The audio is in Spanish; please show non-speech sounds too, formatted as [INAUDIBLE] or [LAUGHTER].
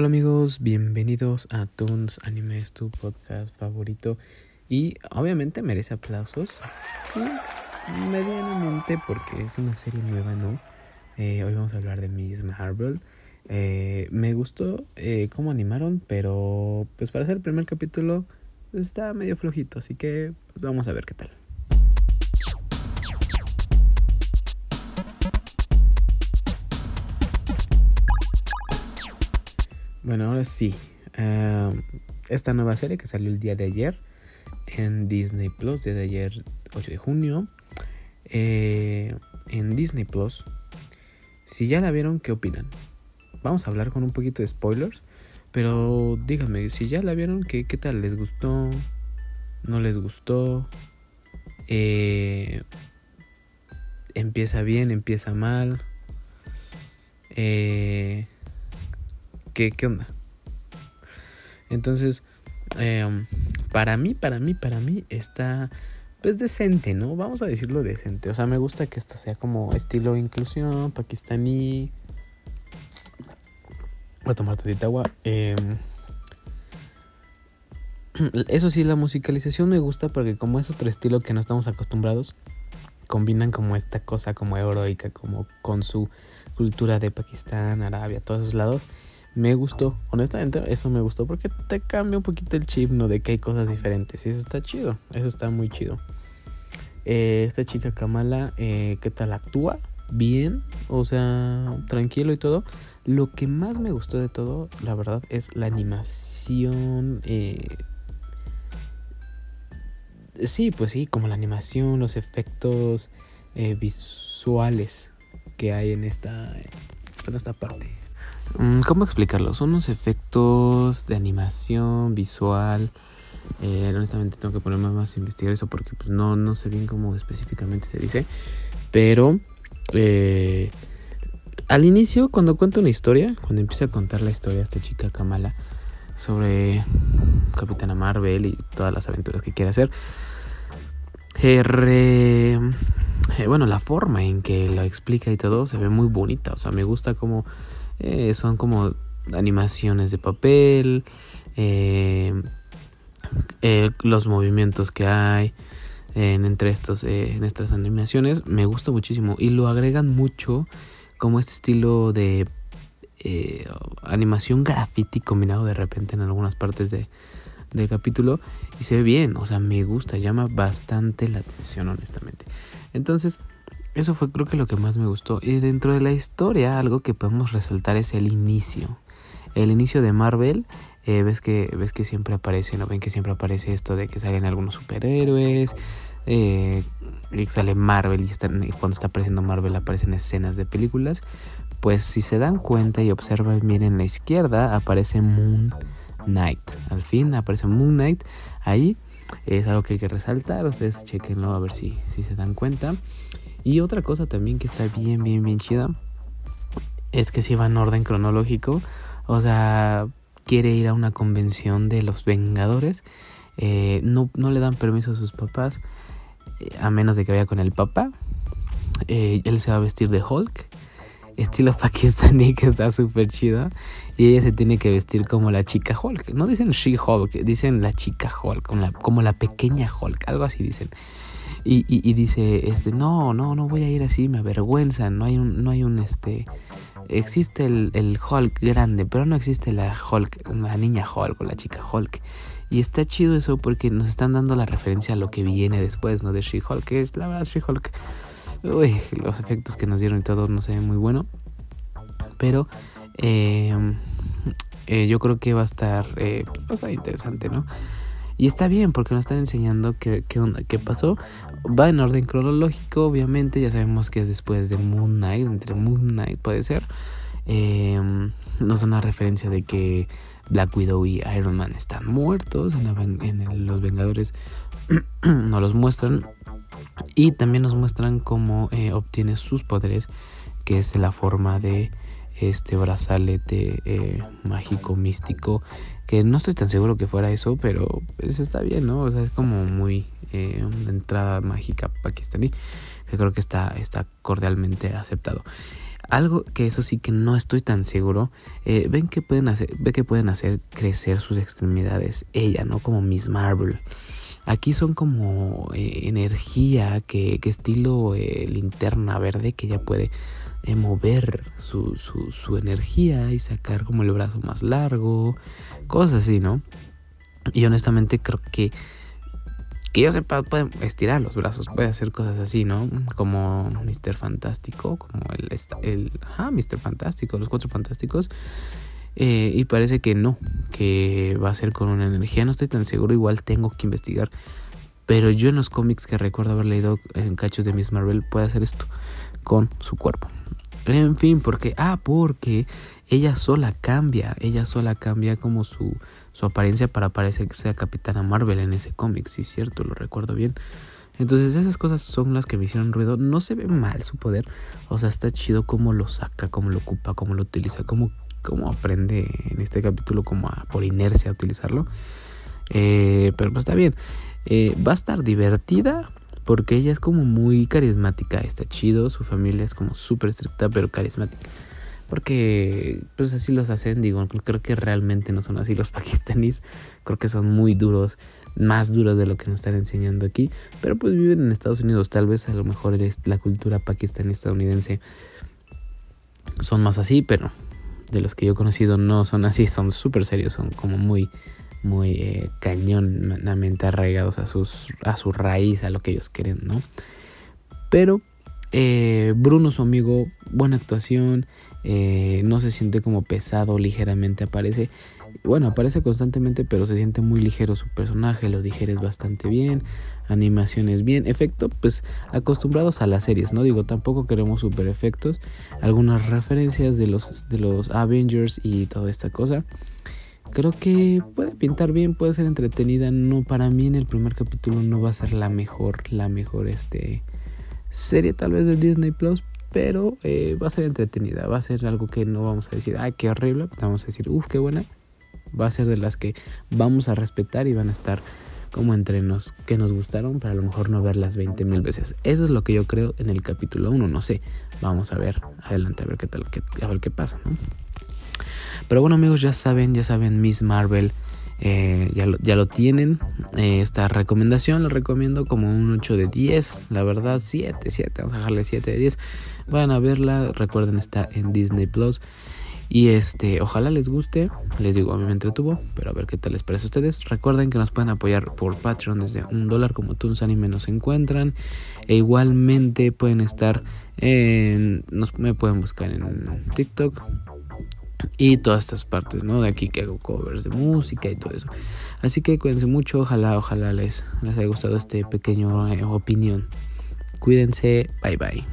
Hola amigos, bienvenidos a Toons Animes, tu podcast favorito. Y obviamente merece aplausos. Sí, medianamente porque es una serie nueva, ¿no? Eh, hoy vamos a hablar de Miss Marvel. Eh, me gustó eh, cómo animaron, pero pues para hacer el primer capítulo pues, está medio flojito, así que pues, vamos a ver qué tal. Bueno, ahora sí. esta nueva serie que salió el día de ayer en Disney Plus, día de ayer 8 de junio. Eh, en Disney Plus. Si ya la vieron, ¿qué opinan? Vamos a hablar con un poquito de spoilers. Pero díganme, si ya la vieron, ¿qué, qué tal? ¿Les gustó? ¿No les gustó? Eh, ¿Empieza bien? ¿Empieza mal? Eh, ¿Qué, onda? Entonces, em, para mí, para mí, para mí está pues decente, ¿no? Vamos a decirlo decente. O sea, me gusta que esto sea como estilo inclusión, pakistaní. Voy a tomar tantita agua. Em, [CLEARS THROAT] eso sí, la musicalización me gusta porque como es otro estilo que no estamos acostumbrados, combinan como esta cosa como heroica, como con su cultura de Pakistán, Arabia, todos esos lados me gustó. Honestamente, eso me gustó porque te cambia un poquito el chip, ¿no? De que hay cosas diferentes. Y eso está chido. Eso está muy chido. Eh, esta chica Kamala, eh, ¿qué tal actúa? Bien, o sea, tranquilo y todo. Lo que más me gustó de todo, la verdad, es la animación. Eh, sí, pues sí, como la animación, los efectos visuales que hay en esta, en esta parte. Mm, ¿Cómo explicarlo? Son unos efectos de animación visual. Eh, honestamente tengo que ponerme más a investigar eso porque pues no, no sé bien cómo específicamente se dice. Pero eh, al inicio, cuando cuenta una historia, cuando empieza a contar la historia esta chica Kamala sobre Capitana Marvel y todas las aventuras que quiere hacer, eh, bueno, la forma en que lo explica y todo se ve muy bonita. O sea, me gusta como eh, son como animaciones de papel, eh, eh, los movimientos que hay en, entre estos, en estas animaciones. Me gusta muchísimo y lo agregan mucho como este estilo de animación graffiti combinado de repente en algunas partes de, del capítulo y se ve bien, o sea, me gusta, llama bastante la atención honestamente. Entonces, eso fue creo que lo que más me gustó. Y dentro de la historia, algo que podemos resaltar es el inicio. El inicio de Marvel, eh, ves, que, ves que siempre aparece, ¿no? Ven que siempre aparece esto de que salen algunos superhéroes. Eh, y sale Marvel y, cuando está apareciendo Marvel aparecen escenas de películas. Pues si se dan cuenta y observan bien en la izquierda, aparece Moon Knight. Al fin aparece Moon Knight ahí. Es algo que hay que resaltar. Ustedes chequenlo a ver si, si se dan cuenta. Y otra cosa también que está bien, bien, bien chida es que si va en orden cronológico, o sea, quiere ir a una convención de los Vengadores, eh, no, no, le dan permiso a sus papás, eh, a menos de que vaya con el papá. Eh, él se va a vestir de Hulk, estilo [LAUGHS] pakistaní que está súper chido, y ella se tiene que vestir como la chica Hulk. No dicen She-Hulk, dicen la chica Hulk, como la, como la pequeña Hulk, algo así dicen. Y, y, dice, este, no, no, no voy a ir así, me avergüenza, no hay un, no hay un, este, existe el, el Hulk grande, pero no existe la Hulk, la niña Hulk o la chica Hulk. Y está chido eso porque nos están dando la referencia a lo que viene después, ¿no? De She-Hulk, que es la verdad She-Hulk, uy, los efectos que nos dieron y todo no se ven muy bueno. Pero eh, eh, yo creo que va a estar, eh, va a estar interesante, ¿no? Y está bien porque nos están enseñando qué, qué, pasó. Va en orden cronológico, obviamente. Ya sabemos que es después de Moon Knight. Entre Moon Knight puede ser. Eh, nos dan una referencia de que Black Widow y Iron Man están muertos. En, Los Vengadores [CLEARS THROAT] nos los muestran. Y también nos muestran cómo eh, obtiene sus poderes. Que es la forma de este brazalete eh, mágico místico que no estoy tan seguro que fuera eso pero pues está bien no o sea es como muy eh, una entrada mágica pakistaní que creo que está está cordialmente aceptado algo que eso sí que no estoy tan seguro. Eh, ven que pueden hacer, ve que pueden hacer crecer sus extremidades. Ella, ¿no? Como Miss Marvel. Aquí son como energía que, que estilo linterna verde que ya puede mover su, su, energía y sacar como el brazo más largo, cosas así, ¿no? Y honestamente creo que que yo sepa, puede estirar los brazos, puede hacer cosas así, ¿no? Como Mr. Fantástico, como el, el ah, Mr. Fantástico, los cuatro fantásticos. Eh, y parece que no, que va a ser con una energía, no estoy tan seguro, igual tengo que investigar. Pero yo en los cómics que recuerdo haber leído en cachos de Miss Marvel puede hacer esto con su cuerpo. En fin, porque, ah, porque ella sola cambia, ella sola cambia como su, su apariencia para parecer que sea Capitana Marvel en ese cómic, sí cierto, lo recuerdo bien. Entonces esas cosas son las que me hicieron ruido. No se ve mal su poder, o sea, está chido cómo lo saca, cómo lo ocupa, cómo lo utiliza, cómo, cómo aprende en este capítulo como a, por inercia a utilizarlo. Eh, pero pues está bien. Eh, va a estar divertida, porque ella es como muy carismática, está chido, su familia es como súper estricta pero carismática. Porque pues así los hacen, digo, creo que realmente no son así los [LAUGHS] pakistaníes, creo que son muy duros, más duros de lo que nos están enseñando aquí, pero pues viven en Estados Unidos, tal vez a lo mejor la cultura pakistaní estadounidense son más así, pero de los que yo he conocido no son así, son súper serios, son como muy muy eh, cañonamente arraigados a, sus, a su raíz, a lo que ellos quieren, ¿no? Pero eh, Bruno, su amigo, buena actuación, eh, no se siente como pesado, ligeramente aparece. Bueno, aparece constantemente, pero se siente muy ligero su personaje, lo digeres bastante bien, animaciones bien, efecto, pues acostumbrados a las series, ¿no? Digo, tampoco queremos super efectos, algunas referencias de los, de los Avengers y toda esta cosa creo que puede pintar bien, puede ser entretenida. No, para mí en el primer capítulo no va a ser la mejor, la mejor este serie tal vez de Disney Plus, pero eh, va a ser entretenida. Va a ser algo que no vamos a decir, ay, qué horrible. Vamos a decir, uff, qué buena. Va a ser de las que vamos a respetar y van a estar como entre nos que nos gustaron, para a lo mejor no verlas 20 mil veces. Eso es lo que yo creo en el capítulo 1. No sé, vamos a ver adelante a ver qué tal, a ver qué pasa, ¿no? Pero bueno amigos, ya saben, ya saben, Miss Marvel. Eh, ya, lo, ya, lo, tienen. Eh, esta recomendación lo recomiendo como un 8 de 10. La verdad, 7, 7. Vamos a dejarle 7 de 10. Vayan a verla. Recuerden, está en Disney Plus. Y este, ojalá les guste. Les digo, a mí me entretuvo. Pero a ver qué tal les parece a ustedes. Recuerden que nos pueden apoyar por Patreon desde un dólar, como Toons Anime nos encuentran. E igualmente pueden estar en. Me pueden buscar en TikTok y todas estas partes, ¿no? De aquí que hago covers de música y todo eso. Así que cuídense mucho, ojalá, ojalá les, les haya gustado este pequeño eh, opinión. Cuídense, bye bye.